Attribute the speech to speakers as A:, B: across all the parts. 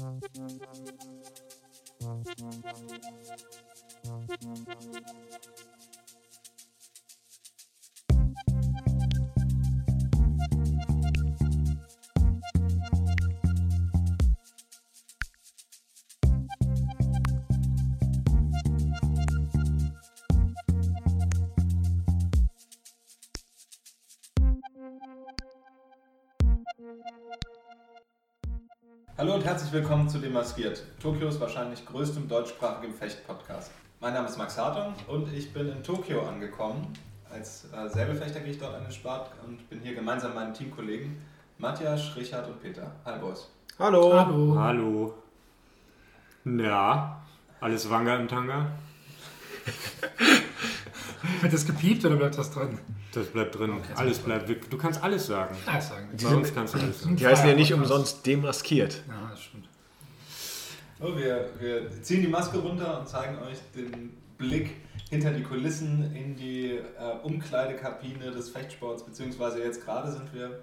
A: Hallo und herzlich willkommen zu Demaskiert, Tokios wahrscheinlich größtem deutschsprachigen Fecht-Podcast. Mein Name ist Max Hartung und ich bin in Tokio angekommen. Als äh, Säbelfechter gehe ich dort an den Sport und bin hier gemeinsam mit meinen Teamkollegen Matthias, Richard und Peter. Hi Boys.
B: Hallo.
C: Hallo.
B: Hallo. Na, alles Wanga im Tanga?
C: Wird das gepiept oder bleibt das drin?
B: Das bleibt drin.
C: Okay,
B: alles
C: das
B: bleibt. Du kannst alles sagen.
C: Ja, sagen.
B: Bei uns kannst du alles sagen.
D: Die heißen ja nicht umsonst demaskiert.
C: Ja, das stimmt.
A: So, wir, wir ziehen die Maske runter und zeigen euch den Blick hinter die Kulissen in die äh, Umkleidekabine des Fechtsports, beziehungsweise jetzt gerade sind wir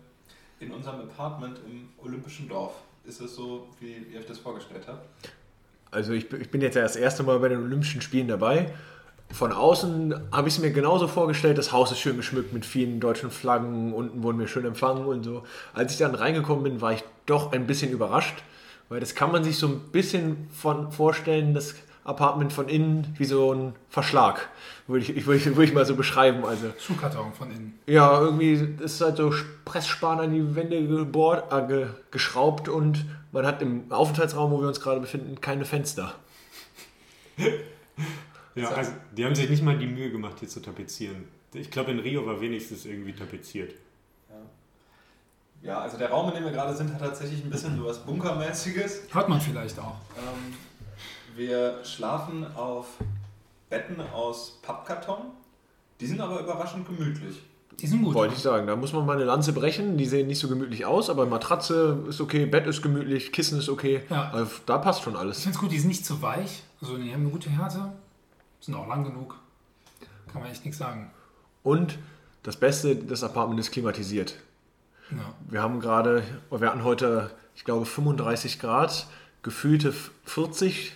A: in unserem Apartment im Olympischen Dorf. Ist es so, wie ihr euch das vorgestellt habt?
D: Also ich, bin- ich bin jetzt ja das erste Mal bei den Olympischen Spielen dabei. Von außen habe ich es mir genauso vorgestellt. Das Haus ist schön geschmückt mit vielen deutschen Flaggen. Unten wurden wir schön empfangen und so. Als ich dann reingekommen bin, war ich doch ein bisschen überrascht. Weil das kann man sich so ein bisschen von vorstellen, das Apartment von innen wie so ein Verschlag. Würde ich, ich, würde ich, mal so beschreiben. Also
C: Schuhkarton von innen.
D: Ja, irgendwie ist halt so Pressspan an die Wände gebohrt, äh, ge, geschraubt und man hat im Aufenthaltsraum, wo wir uns gerade befinden, keine Fenster.
B: Ja, also, die haben sich nicht mal die Mühe gemacht, hier zu tapezieren. Ich glaube, in Rio war wenigstens irgendwie tapeziert.
A: Ja, also der Raum, in dem wir gerade sind, hat tatsächlich ein bisschen so was Bunkermäßiges.
C: Hört man vielleicht auch.
A: Ähm, wir schlafen auf Betten aus Pappkarton. Die sind aber überraschend gemütlich.
C: Die sind gut.
D: Wollte ich sagen, da muss man mal eine Lanze brechen. Die sehen nicht so gemütlich aus, aber Matratze ist okay, Bett ist gemütlich, Kissen ist okay.
C: Ja.
D: Also, da passt schon
C: Ich
D: alles.
C: finde es gut, die sind nicht zu weich. Also die haben eine gute Härte. Sind auch lang genug. Kann man echt nichts sagen.
D: Und das Beste, das Apartment ist klimatisiert.
C: Ja.
D: Wir haben gerade, wir hatten heute, ich glaube, 35 Grad, gefühlte 40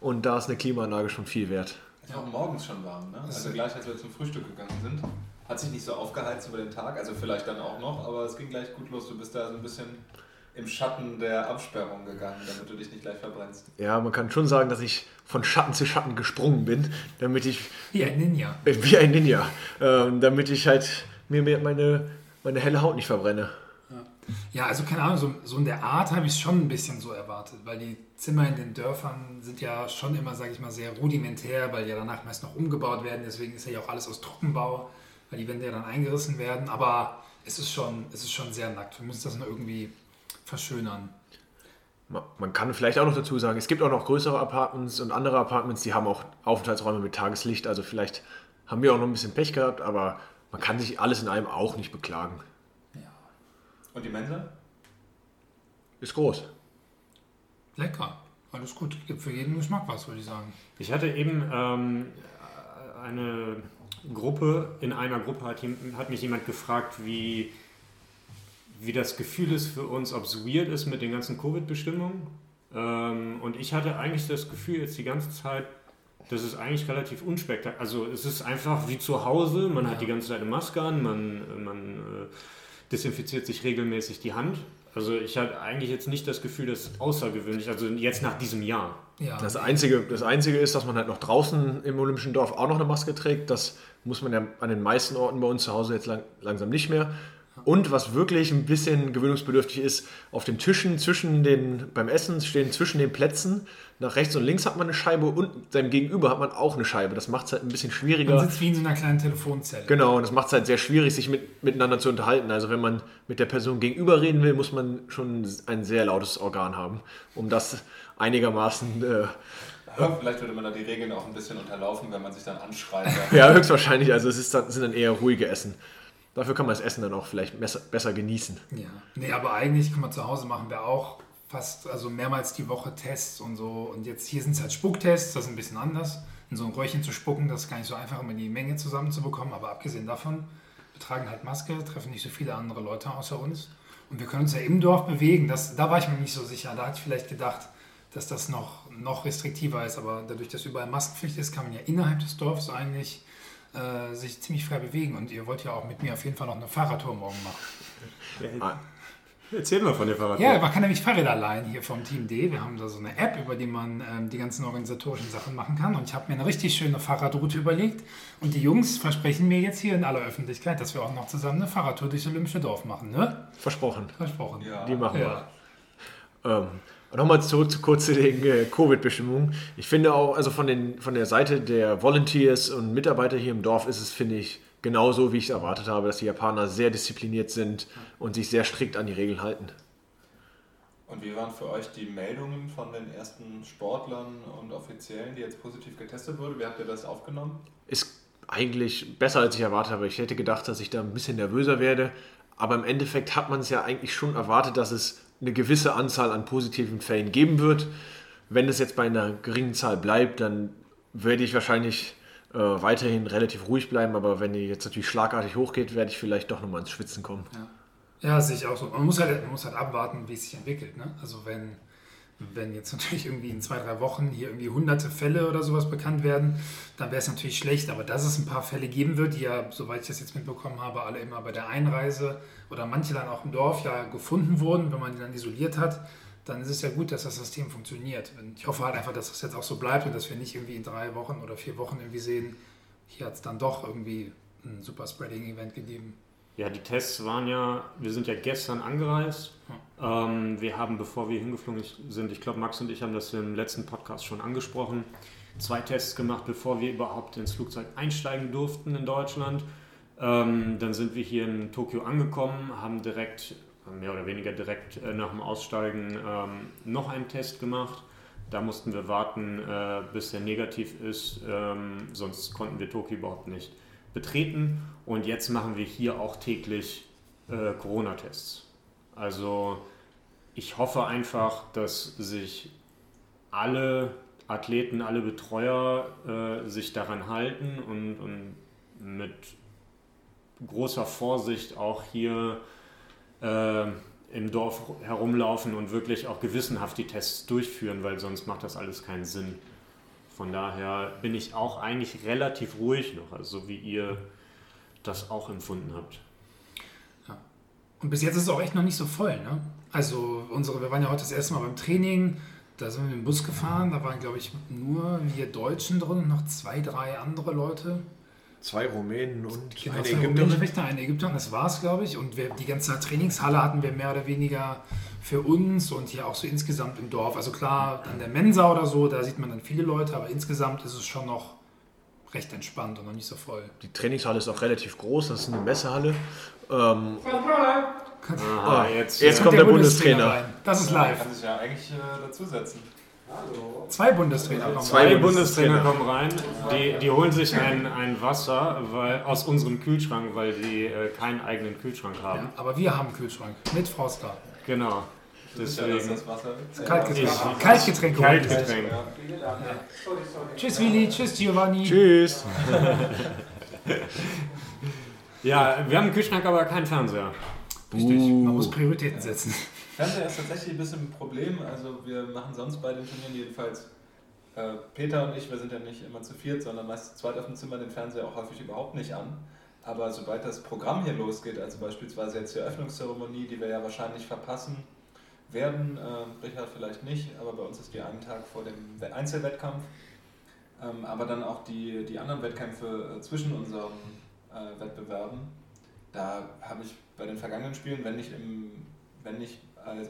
D: und da ist eine Klimaanlage schon viel wert.
A: Ist auch morgens schon warm, ne? Also gleich als wir zum Frühstück gegangen sind, hat sich nicht so aufgeheizt über den Tag, also vielleicht dann auch noch, aber es ging gleich gut los. Du bist da so ein bisschen im Schatten der Absperrung gegangen, damit du dich nicht gleich verbrennst.
D: Ja, man kann schon sagen, dass ich von Schatten zu Schatten gesprungen bin, damit ich,
C: Wie ein Ninja.
D: äh, wie ein Ninja, ähm, damit ich halt mir mir meine, meine helle Haut nicht verbrenne.
C: Ja, also keine Ahnung, so, so in der Art habe ich es schon ein bisschen so erwartet, weil die Zimmer in den Dörfern sind ja schon immer, sage ich mal, sehr rudimentär, weil ja danach meist noch umgebaut werden. Deswegen ist ja auch alles aus Trockenbau, weil die Wände ja dann eingerissen werden. Aber es ist schon, es ist schon sehr nackt. Wir müssen das noch irgendwie verschönern.
D: Ma- Man kann vielleicht auch noch dazu sagen, es gibt auch noch größere Apartments und andere Apartments, die haben auch Aufenthaltsräume mit Tageslicht. Also vielleicht haben wir auch noch ein bisschen Pech gehabt, aber man kann sich alles in allem auch nicht beklagen.
A: Und die Mensa?
D: Ist groß.
C: Lecker. Alles gut. Gibt für jeden Geschmack was, würde ich sagen.
B: Ich hatte eben ähm, eine Gruppe, in einer Gruppe hat, hat mich jemand gefragt, wie, wie das Gefühl ist für uns, ob es weird ist mit den ganzen Covid-Bestimmungen. Ähm, und ich hatte eigentlich das Gefühl jetzt die ganze Zeit, das ist eigentlich relativ unspektakulär. Also es ist einfach wie zu Hause, man hat die ganze Zeit eine Maske an, man, man äh, desinfiziert sich regelmäßig die Hand. Also ich hatte eigentlich jetzt nicht das Gefühl, das ist außergewöhnlich, also jetzt nach diesem Jahr.
C: Ja.
D: Das Einzige, das Einzige ist, dass man halt noch draußen im Olympischen Dorf auch noch eine Maske trägt. Das muss man ja an den meisten Orten bei uns zu Hause jetzt lang, langsam nicht mehr. Und was wirklich ein bisschen gewöhnungsbedürftig ist, auf den Tischen zwischen den, beim Essen stehen zwischen den Plätzen, nach rechts und links hat man eine Scheibe und seinem Gegenüber hat man auch eine Scheibe. Das macht es halt ein bisschen
C: Man
D: schwieriger.
C: sitzt wie in so einer kleinen Telefonzelle.
D: Genau, und das macht es halt sehr schwierig, sich mit, miteinander zu unterhalten. Also wenn man mit der Person gegenüber reden will, muss man schon ein sehr lautes Organ haben, um das einigermaßen äh,
A: Ja, vielleicht würde man da die Regeln auch ein bisschen unterlaufen, wenn man sich dann anschreit.
D: Ja, höchstwahrscheinlich. Also es ist dann, sind dann eher ruhige Essen. Dafür kann man das Essen dann auch vielleicht besser, besser genießen.
C: Ja. Nee, aber eigentlich kann man zu Hause machen wir auch fast, also mehrmals die Woche Tests und so. Und jetzt hier sind es halt Spucktests, das ist ein bisschen anders. In so ein Röhrchen zu spucken, das ist gar nicht so einfach, um die Menge zusammenzubekommen. Aber abgesehen davon, wir tragen halt Maske, treffen nicht so viele andere Leute außer uns. Und wir können uns ja im Dorf bewegen. Das, da war ich mir nicht so sicher. Da hatte ich vielleicht gedacht, dass das noch, noch restriktiver ist. Aber dadurch, dass überall Maskenpflicht ist, kann man ja innerhalb des Dorfs eigentlich äh, sich ziemlich frei bewegen. Und ihr wollt ja auch mit mir auf jeden Fall noch eine Fahrradtour morgen machen.
B: Ah. Erzähl mal von der Fahrradtour.
C: Ja, man kann nämlich Fahrräder leihen hier vom Team D. Wir haben da so eine App, über die man ähm, die ganzen organisatorischen Sachen machen kann. Und ich habe mir eine richtig schöne Fahrradroute überlegt. Und die Jungs versprechen mir jetzt hier in aller Öffentlichkeit, dass wir auch noch zusammen eine Fahrradtour durchs Olympische Dorf machen. Ne?
D: Versprochen.
C: Versprochen.
A: Ja.
D: Die machen
C: Ja.
D: wir. Nochmal zurück zu kurz zu den äh, Covid-Bestimmungen. Ich finde auch, also von, den, von der Seite der Volunteers und Mitarbeiter hier im Dorf ist es, finde ich, genauso, wie ich es erwartet habe, dass die Japaner sehr diszipliniert sind und sich sehr strikt an die Regeln halten.
A: Und wie waren für euch die Meldungen von den ersten Sportlern und Offiziellen, die jetzt positiv getestet wurden? Wie habt ihr das aufgenommen?
D: Ist eigentlich besser, als ich erwartet habe. Ich hätte gedacht, dass ich da ein bisschen nervöser werde. Aber im Endeffekt hat man es ja eigentlich schon erwartet, dass es eine gewisse Anzahl an positiven Fällen geben wird. Wenn es jetzt bei einer geringen Zahl bleibt, dann werde ich wahrscheinlich äh, weiterhin relativ ruhig bleiben. Aber wenn die jetzt natürlich schlagartig hochgeht, werde ich vielleicht doch nochmal ins Schwitzen kommen.
C: Ja, sehe ich auch so. Man muss halt, man muss halt abwarten, wie es sich entwickelt. Ne? Also wenn, wenn jetzt natürlich irgendwie in zwei, drei Wochen hier irgendwie hunderte Fälle oder sowas bekannt werden, dann wäre es natürlich schlecht. Aber dass es ein paar Fälle geben wird, die ja, soweit ich das jetzt mitbekommen habe, alle immer bei der Einreise oder manche dann auch im Dorf ja gefunden wurden, wenn man die dann isoliert hat, dann ist es ja gut, dass das System funktioniert. Und ich hoffe halt einfach, dass das jetzt auch so bleibt und dass wir nicht irgendwie in drei Wochen oder vier Wochen irgendwie sehen, hier hat es dann doch irgendwie ein super Spreading-Event gegeben.
B: Ja, die Tests waren ja, wir sind ja gestern angereist. Ähm, wir haben, bevor wir hingeflogen sind, ich glaube, Max und ich haben das im letzten Podcast schon angesprochen, zwei Tests gemacht, bevor wir überhaupt ins Flugzeug einsteigen durften in Deutschland. Ähm, dann sind wir hier in Tokio angekommen, haben direkt, mehr oder weniger direkt äh, nach dem Aussteigen ähm, noch einen Test gemacht. Da mussten wir warten, äh, bis der negativ ist, ähm, sonst konnten wir Tokio überhaupt nicht betreten. Und jetzt machen wir hier auch täglich äh, Corona-Tests. Also ich hoffe einfach, dass sich alle Athleten, alle Betreuer äh, sich daran halten und, und mit großer Vorsicht auch hier äh, im Dorf herumlaufen und wirklich auch gewissenhaft die Tests durchführen, weil sonst macht das alles keinen Sinn. Von daher bin ich auch eigentlich relativ ruhig noch, also so wie ihr das auch empfunden habt.
C: Und bis jetzt ist es auch echt noch nicht so voll. Ne? Also unsere, wir waren ja heute das erste Mal beim Training, da sind wir mit dem Bus gefahren, da waren glaube ich nur wir Deutschen drin und noch zwei, drei andere Leute.
D: Zwei Rumänen und
C: Genau,
D: ein Ägypter.
C: Wächter, ein Ägypter, das war es, glaube ich. Und wir, die ganze Trainingshalle hatten wir mehr oder weniger für uns und hier auch so insgesamt im Dorf. Also klar, an der Mensa oder so, da sieht man dann viele Leute, aber insgesamt ist es schon noch recht entspannt und noch nicht so voll.
D: Die Trainingshalle ist auch relativ groß, das ist eine Messehalle. Ähm,
B: Aha, jetzt,
D: jetzt
B: äh,
D: kommt der Bundestrainer.
C: rein. Das ist live.
A: kann sich ja eigentlich äh, dazusetzen.
C: Zwei Bundestrainer kommen
B: Zwei
C: rein.
B: Bundestrainer kommen rein, die, die holen sich ein, ein Wasser weil, aus unserem Kühlschrank, weil die äh, keinen eigenen Kühlschrank haben.
C: Ja, aber wir haben einen Kühlschrank mit Froster.
B: Genau. Deswegen
A: das Wasser
C: Kaltgetränk.
B: Ich-
C: Kaltgetränk.
B: Kaltgetränk.
A: Ja.
C: Tschüss Willi, tschüss Giovanni.
D: Tschüss.
B: Ja, wir haben einen Kühlschrank, aber keinen Fernseher.
C: Richtig, man
D: Uh.
C: muss Prioritäten setzen.
A: Fernseher ist tatsächlich ein bisschen ein Problem. Also wir machen sonst bei den Turnieren jedenfalls, äh, Peter und ich, wir sind ja nicht immer zu viert, sondern meist zu zweit auf dem Zimmer den Fernseher auch häufig überhaupt nicht an. Aber sobald das Programm hier losgeht, also beispielsweise jetzt die Eröffnungszeremonie, die wir ja wahrscheinlich verpassen werden, äh, Richard vielleicht nicht, aber bei uns ist die einen Tag vor dem We- Einzelwettkampf. Ähm, aber dann auch die, die anderen Wettkämpfe äh, zwischen unseren äh, Wettbewerben. Da habe ich bei den vergangenen Spielen, wenn nicht, im, wenn nicht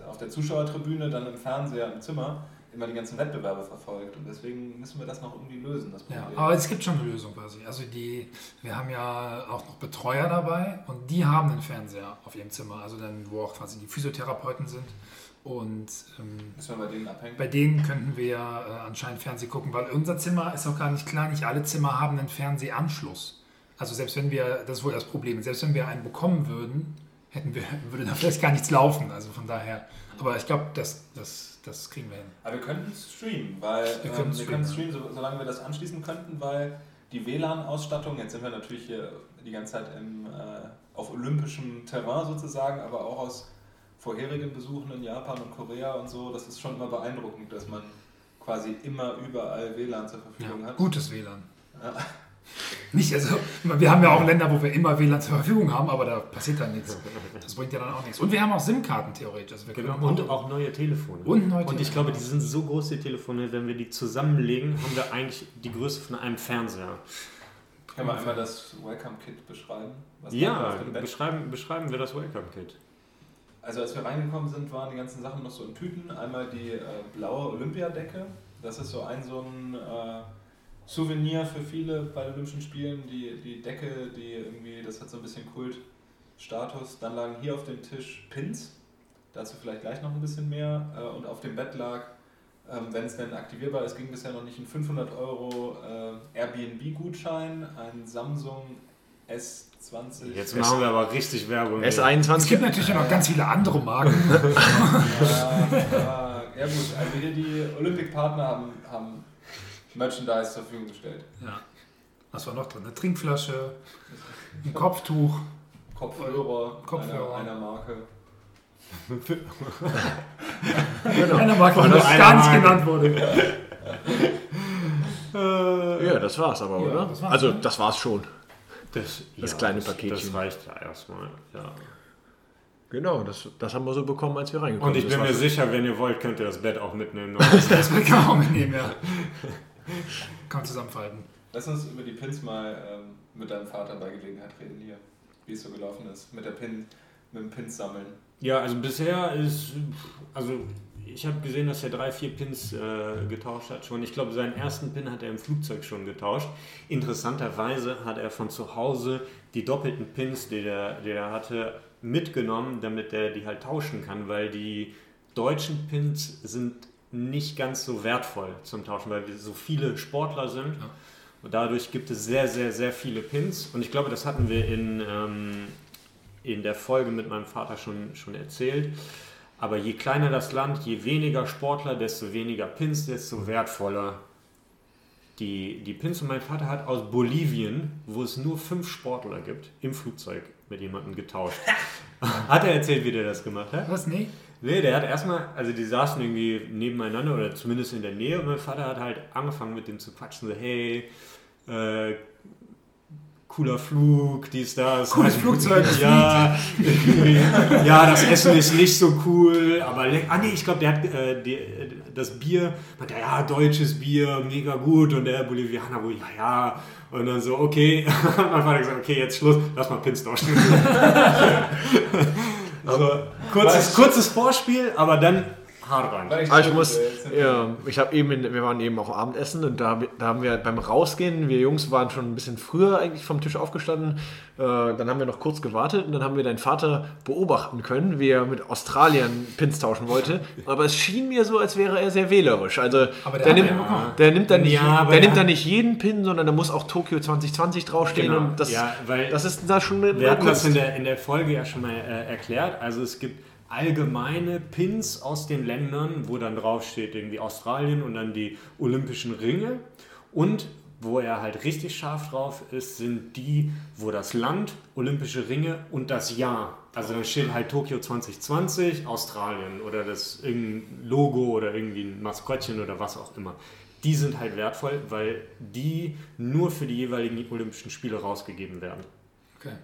A: auf der Zuschauertribüne, dann im Fernseher im Zimmer, immer die ganzen Wettbewerbe verfolgt. Und deswegen müssen wir das noch irgendwie lösen, das
C: Ja,
A: Problem.
C: aber es gibt schon eine Lösung quasi. Also die, wir haben ja auch noch Betreuer dabei und die haben einen Fernseher auf ihrem Zimmer, also dann, wo auch quasi die Physiotherapeuten sind. Und ähm,
A: müssen wir bei denen abhängen.
C: bei denen könnten wir äh, anscheinend Fernsehen gucken, weil unser Zimmer ist auch gar nicht klar, nicht alle Zimmer haben einen Fernsehanschluss. Also selbst wenn wir, das ist wohl das Problem, selbst wenn wir einen bekommen würden, hätten wir, würde da vielleicht gar nichts laufen. Also von daher, aber ich glaube, das, das, das kriegen wir hin.
A: Aber wir könnten streamen, weil
C: Wir
A: ähm,
C: könnten
A: wir können
C: streamen,
A: streamen, so, solange wir das anschließen könnten, weil die WLAN-Ausstattung, jetzt sind wir natürlich hier die ganze Zeit im, äh, auf olympischem Terrain sozusagen, aber auch aus vorherigen Besuchen in Japan und Korea und so, das ist schon immer beeindruckend, dass man quasi immer überall WLAN zur Verfügung
C: Ja,
A: hat.
C: gutes WLAN.
A: Ja.
C: Nicht, also, wir haben ja auch Länder, wo wir immer WLAN zur Verfügung haben, aber da passiert dann nichts. Das bringt ja dann auch nichts. Und wir haben auch SIM-Karten theoretisch. Also wir
B: Genau. Und auch neue Telefone.
C: Und neue
B: Und ich
C: Telefone.
B: glaube, die sind so groß, die Telefone, wenn wir die zusammenlegen, haben wir eigentlich die Größe von einem Fernseher.
A: Können wir einmal das Welcome Kit beschreiben?
B: Ja, beschreiben, beschreiben wir das Welcome Kit.
A: Also als wir reingekommen sind, waren die ganzen Sachen noch so in Tüten. Einmal die äh, blaue Olympiadecke. Das ist so ein so ein äh, Souvenir für viele bei den Olympischen Spielen. Die, die Decke, die irgendwie, das hat so ein bisschen Kultstatus. Dann lagen hier auf dem Tisch Pins. Dazu vielleicht gleich noch ein bisschen mehr. Äh, und auf dem Bett lag, ähm, wenn es denn aktivierbar ist, ging bisher noch nicht, ein 500 Euro äh, Airbnb-Gutschein, ein Samsung S20.
B: Jetzt machen wir aber richtig Werbung. hier.
C: Es
D: S21.
C: gibt natürlich auch noch ganz viele andere Marken.
A: Ja, ja, ja gut, also hier die Olympic-Partner haben, haben Merchandise zur Verfügung gestellt.
C: ja. Was war noch drin? Eine Trinkflasche, ein Kopftuch.
A: Kopfhörer,
C: Kopfhörer.
A: Einer, einer Marke.
C: Eine Marke, die
B: Oder
C: noch
B: eine
C: gar nicht
B: Marke.
C: genannt wurde.
D: Ja, das war's aber,
C: Ja,
D: oder?
C: das war's,
D: also,
C: ne?
D: das war's schon.
B: Das,
D: Das kleine
B: das-
D: Paketchen.
B: Das reicht ja erstmal. Ja.
D: Genau, das, das haben wir so bekommen, als wir reingekommen
B: Und ich
D: sind.
B: bin
D: Das
B: mir sicher, wenn ihr wollt, könnt ihr das Bett auch mitnehmen.
C: Das kann man auch mitnehmen, ja. Kann man zusammenfalten.
A: Lass uns über die Pins mal ähm, mit deinem Vater bei Gelegenheit reden hier, wie es so gelaufen ist. Mit der Pin, mit dem Pins sammeln.
B: Ja, also bisher ist, also ich habe gesehen, dass er drei, vier Pins äh, getauscht hat schon. Ich glaube, seinen ersten Pin hat er im Flugzeug schon getauscht. Interessanterweise hat er von zu Hause die doppelten Pins, die er, die er hatte, mitgenommen, damit er die halt tauschen kann, weil die deutschen Pins sind nicht ganz so wertvoll zum Tauschen, weil wir so viele Sportler sind.
C: Ja.
B: Und dadurch gibt es sehr, sehr, sehr viele Pins. Und ich glaube, das hatten wir in, ähm, in der Folge mit meinem Vater schon, schon erzählt. Aber je kleiner das Land, je weniger Sportler, desto weniger Pins, desto wertvoller die, die Pins. Und mein Vater hat aus Bolivien, wo es nur fünf Sportler gibt, im Flugzeug mit jemandem getauscht. hat er erzählt, wie der das gemacht hat?
C: Was? Nee?
B: Nee, der hat erstmal, also die saßen irgendwie nebeneinander oder zumindest in der Nähe. Und mein Vater hat halt angefangen mit dem zu quatschen, so hey, äh, cooler Flug, dies, das.
C: Cooles Flugzeug,
B: Ja, ja, das Essen ist nicht so cool, aber, ah nee, ich glaube, der hat äh, die, äh, das Bier, er, ja, deutsches Bier, mega gut. Und der Bolivianer wohl, ja, ja, und dann so, okay, mein Vater hat gesagt, okay, jetzt Schluss, lass mal Pins tauschen. also, kurzes, kurzes Vorspiel, aber dann hart rein.
D: Ah, ich
A: so
D: muss, ja, ich habe eben, in, wir waren eben auch Abendessen und da, da haben wir beim Rausgehen, wir Jungs waren schon ein bisschen früher eigentlich vom Tisch aufgestanden, äh, dann haben wir noch kurz gewartet und dann haben wir deinen Vater beobachten können, wie er mit Australiern Pins tauschen wollte, aber es schien mir so, als wäre er sehr wählerisch, also
C: Aber der
D: der, nimmt, der nimmt dann nicht,
B: Ja, aber
D: der
B: der
D: nimmt dann nicht jeden Pin, sondern da muss auch Tokio 2020 draufstehen
B: Genau,
D: und das,
B: ja, weil-
D: das ist da schon eine
B: Wir hatten das in der, in der Folge ja schon mal äh, erklärt. Also es gibt allgemeine Pins aus den Ländern, wo dann draufsteht irgendwie Australien und dann die Olympischen Ringe. Und wo er halt richtig scharf drauf ist, sind die, wo das Land, Olympische Ringe und das Jahr. Also dann steht halt Tokio 2020, Australien oder das irgendein Logo oder irgendwie ein Maskottchen oder was auch immer. Die sind halt wertvoll, weil die nur für die jeweiligen Olympischen Spiele rausgegeben werden.
C: Okay.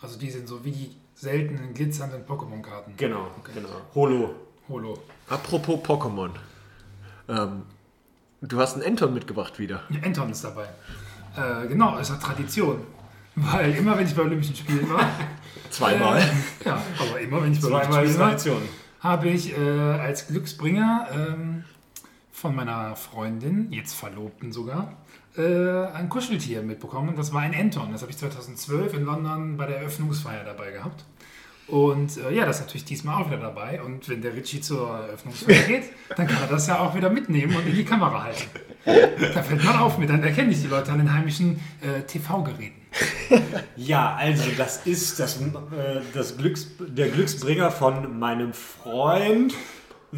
C: Also die sind so wie die seltenen glitzernden Pokémon-Karten.
B: Genau,
C: Okay.
B: genau. Holo.
C: Holo.
D: Apropos Pokémon. Ähm, du hast einen Enton mitgebracht wieder.
C: Ja, Anton ist dabei. Äh, genau, ist eine Tradition. Weil immer, wenn ich bei Olympischen Spielen war,
D: Zweimal.
C: Äh, ja, aber immer, wenn ich bei Olympischen Spielen war,
B: Tradition.
C: habe ich äh, als Glücksbringer ähm, von meiner Freundin, jetzt Verlobten sogar, äh, ein Kuscheltier mitbekommen. Das war ein Anton. Das habe ich 2012 in London bei der Eröffnungsfeier dabei gehabt. Und äh, ja, das ist natürlich diesmal auch wieder dabei. Und wenn der Richie zur Eröffnungsfeier geht, dann kann er das ja auch wieder mitnehmen und in die Kamera halten. Da fällt man auf mit, dann erkenne ich die Leute an den heimischen äh, TV-Geräten.
B: Ja, also das ist das, äh, das Glücks, der Glücksbringer von meinem Freund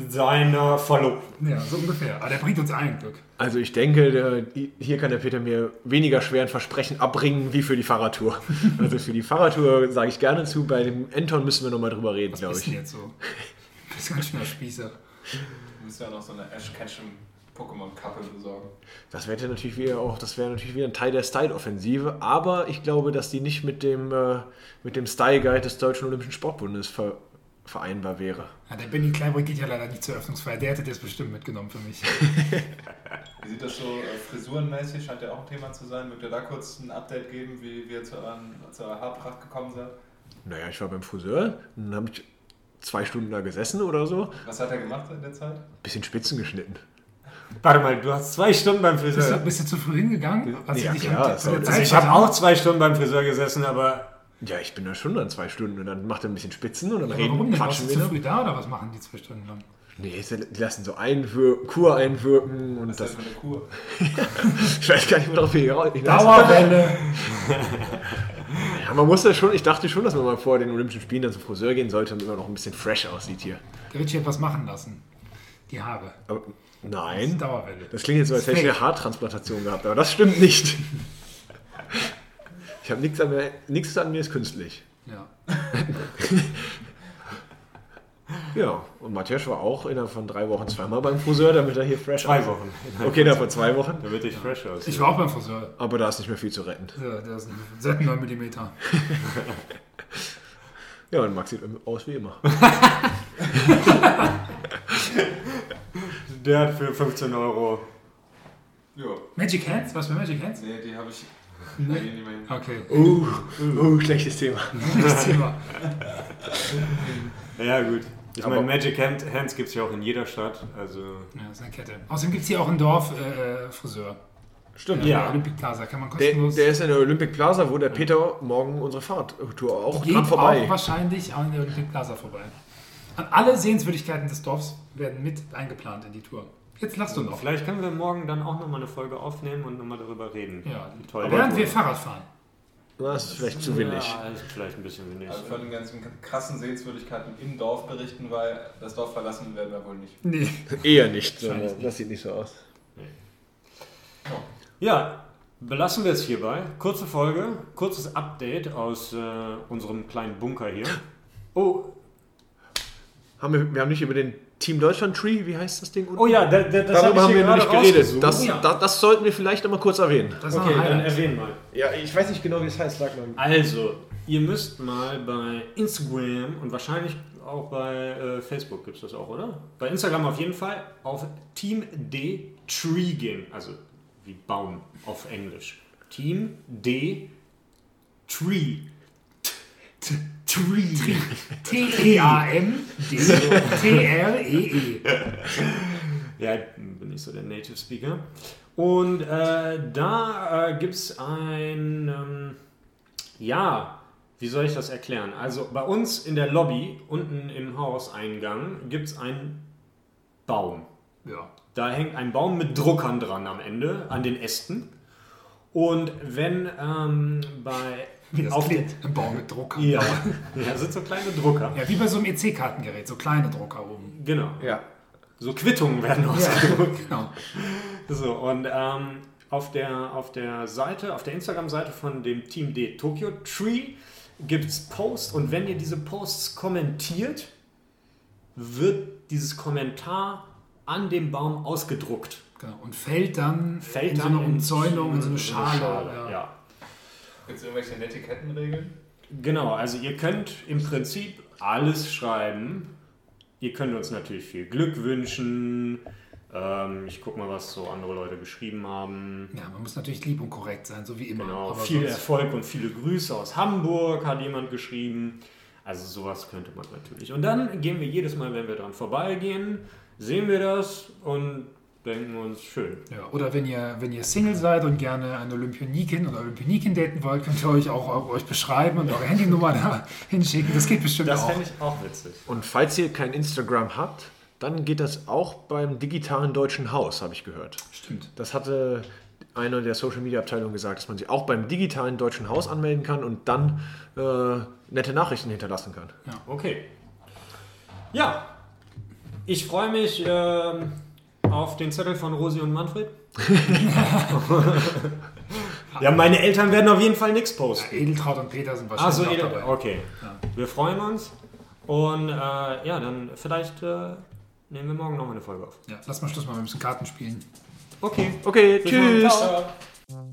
B: seiner Verlobten.
C: Ja, so ungefähr. Aber der bringt uns allen Glück.
D: Also ich denke, der, hier kann der Peter mir weniger schweren Versprechen abbringen wie für die Fahrradtour. Also für die Fahrradtour sage ich gerne zu, bei dem Enton müssen wir nochmal drüber reden,
C: Was
D: glaube ich.
C: denn jetzt so? Du bist ganz schön Spießer.
A: Du musst ja noch so eine Ash Ketchum Pokémon-Kappe besorgen.
D: Das wäre natürlich wieder auch, das wäre natürlich wieder ein Teil der Style-Offensive, aber ich glaube, dass die nicht mit dem, äh, mit dem Style-Guide des Deutschen Olympischen Sportbundes ver vereinbar wäre.
C: Ja, der Benny Kleinbrück geht ja leider nicht zur Eröffnungsfeier. Der hätte das bestimmt mitgenommen für mich.
A: Wie sieht das so äh, frisurenmäßig? Scheint ja auch ein Thema zu sein. Mögt ihr da kurz ein Update geben, wie wir zu, euren, zu eurer Haarpracht gekommen sind?
D: Naja, ich war beim Friseur, dann habe ich zwei Stunden da gesessen oder so,
A: Was hat er gemacht in der Zeit?
D: bisschen Spitzen geschnitten.
B: Warte mal, du hast zwei Stunden beim
C: Bist du,
B: Friseur.
C: bist du zu früh hingegangen? Hast
D: Ja, klar, also
B: Ich habe auch zwei Stunden beim Friseur gesessen, aber
D: Ja, ich bin da schon dann zwei Stunden und dann macht er ein bisschen Spitzen und dann
C: warum
D: reden,
C: denn? Warst
D: quatschen wir.
C: zu
D: noch.
C: früh da oder was machen die zwei Stunden lang?
D: Nee, die lassen so einwirken, Kur einwirken und
A: Was ist das
D: das.
A: für eine Kur?
D: Ich weiß gar nicht mehr drauf hinaus.
C: Dauerwelle!
D: Ja, man muss das schon, ich dachte schon, dass man mal vor den Olympischen Spielen dann zum Friseur gehen sollte, damit man noch ein bisschen fresh aussieht hier.
C: Der Richie hat was machen lassen. Die Haare.
D: Aber nein.
C: Dauerwelle.
D: Das klingt jetzt so, als hätte ich eine Haartransplantation gehabt, aber das stimmt nicht. Ich habe nichts an mir, nichts an mir ist künstlich.
C: Ja.
D: Ja, und Matthias war auch innerhalb von drei Wochen zweimal beim Friseur, damit er hier fresh
B: zwei
D: aussieht.
B: Wochen.
D: Okay, innerhalb von zwei Wochen.
B: Damit ich fresh aussiehe.
C: Ich war auch beim Friseur.
D: Aber da ist nicht mehr viel zu retten.
C: Ja, der ist seit 9 mm.
D: Ja, und Max sieht aus wie immer.
B: Der hat für 15 Euro.
A: Jo.
C: Magic Hands? Was für Magic Hands?
A: Nee, die habe ich. Nee.
C: Okay.
D: Uh, uh, schlechtes Thema.
C: Nächstes Thema.
B: Ja, gut. Ich
D: Aber-
B: meine, Magic Hand, Hands gibt es ja auch in jeder Stadt. Also.
C: Ja, das ist eine Kette. Außerdem gibt es hier auch einen Dorf äh, Friseur.
D: Stimmt.
C: Ja.
B: Ja.
C: Olympic Plaza. Kann man
D: Der,
C: kostenlos.
D: der ist in der Olympic Plaza, wo der Peter morgen unsere Fahrradtour auch
C: geht
D: dran
C: auch
D: vorbei.
C: wahrscheinlich an der Olympic Plaza vorbei. An alle Sehenswürdigkeiten des Dorfs werden mit eingeplant in die Tour. Jetzt lachst du noch.
B: Vielleicht können wir morgen dann auch nochmal eine Folge aufnehmen und nochmal darüber reden.
C: Ja.
B: Wie toll
C: Während
B: die
C: wir Fahrrad fahren.
D: Das ist vielleicht zu windig.
B: Ja, ist vielleicht ein bisschen windig.
A: Also von den ganzen krassen Sehenswürdigkeiten im Dorf berichten, weil das Dorf verlassen werden wir wohl nicht.
C: Nee.
D: Eher nicht. Das, sieht nicht so aus.
B: Ja, belassen wir es hierbei. Kurze Folge, kurzes Update aus äh, unserem kleinen Bunker hier. Oh,
D: Haben wir, wir haben nicht über den Team Deutschland Tree, wie heißt das Ding? unten?
B: oh ja, da, da, das
D: Darüber
B: hab
D: haben
B: ich
D: wir
B: hier
D: noch nicht geredet. Das,
C: Ja.
D: das, das sollten wir vielleicht einmal kurz erwähnen.
C: Das
B: Okay, dann erwähnen mal.
D: Ja, ich weiß nicht genau, wie es heißt. Sag mal.
B: Also, ihr müsst mal bei Instagram und wahrscheinlich auch bei äh, Facebook gibt es das auch, oder? Bei Instagram auf jeden Fall auf Team D Tree gehen. Also wie Baum auf Englisch. Team D Tree. T- Tree.
C: T-E-A-M-D-T-R-E-E.
B: Ja, ich bin nicht so der Native Speaker. Und äh, da äh, gibt es ein, ähm, ja, wie soll ich das erklären? Also bei uns in der Lobby, unten im Hauseingang, gibt es einen Baum.
C: Ja.
B: Da hängt ein Baum mit Druckern dran am Ende, an den Ästen. Und wenn ähm, bei...
C: Wie das
B: auf
C: klingt. Ein Baum mit Drucker.
B: ja, ja, das sind so kleine Drucker.
C: Ja, wie bei so einem EC-Kartengerät, so kleine Drucker oben.
B: Genau.
D: Ja.
B: So Quittungen werden ausgedruckt.
C: Genau.
B: So, und ähm, auf, der, auf der Seite, auf der Instagram-Seite von dem Team D Tokyo Tree gibt es Posts und wenn ihr diese Posts kommentiert, wird dieses Kommentar an dem Baum ausgedruckt.
C: genau. Und fällt dann
B: Fällt
C: in so
B: dann
C: eine Umzäunung, in so eine Schale.
B: ja.
C: ja.
A: Gibt es irgendwelche Netikettenregeln?
B: Genau, also ihr könnt im Prinzip alles schreiben. Ihr könnt uns natürlich viel Glück wünschen. Ähm, ich guck mal, was so andere Leute geschrieben haben.
C: Ja, man muss natürlich lieb und korrekt sein, so wie immer.
B: Genau,
C: Aber
B: viel Erfolg und viele Grüße aus Hamburg, hat jemand geschrieben. Also sowas könnte man natürlich. Und dann gehen wir jedes Mal, wenn wir dran vorbeigehen, sehen wir das und denken uns, schön.
C: Ja, oder wenn ihr, wenn ihr Single seid und gerne eine Olympionikin oder Olympioniken daten wollt, könnt ihr euch auch euch beschreiben und eure Handynummer da hinschicken. Das geht bestimmt
B: Das
C: auch.
B: fände ich auch witzig.
D: Und falls ihr kein Instagram habt, dann geht das auch beim digitalen Deutschen Haus, habe ich gehört.
C: Stimmt.
D: Das hatte eine der Social Media Abteilungen gesagt, dass man sich auch beim digitalen Deutschen Haus anmelden kann und dann äh, nette Nachrichten hinterlassen kann.
B: Okay. Ja, ich freue mich ähm, auf den Zettel von Rosi und Manfred. ja, meine Eltern werden auf jeden Fall nichts posten.
C: Edeltraut und Peter sind wahrscheinlich
B: Also,
C: auch
B: Edel-
C: dabei.
B: okay.
C: Ja.
B: Wir freuen uns. Und äh, ja, dann vielleicht äh, nehmen wir morgen noch mal eine Folge auf.
C: Ja, lass mal Schluss machen, wir müssen Karten spielen.
B: Okay.
D: Okay,
B: Bis
D: tschüss.
B: Ciao.
A: Ciao.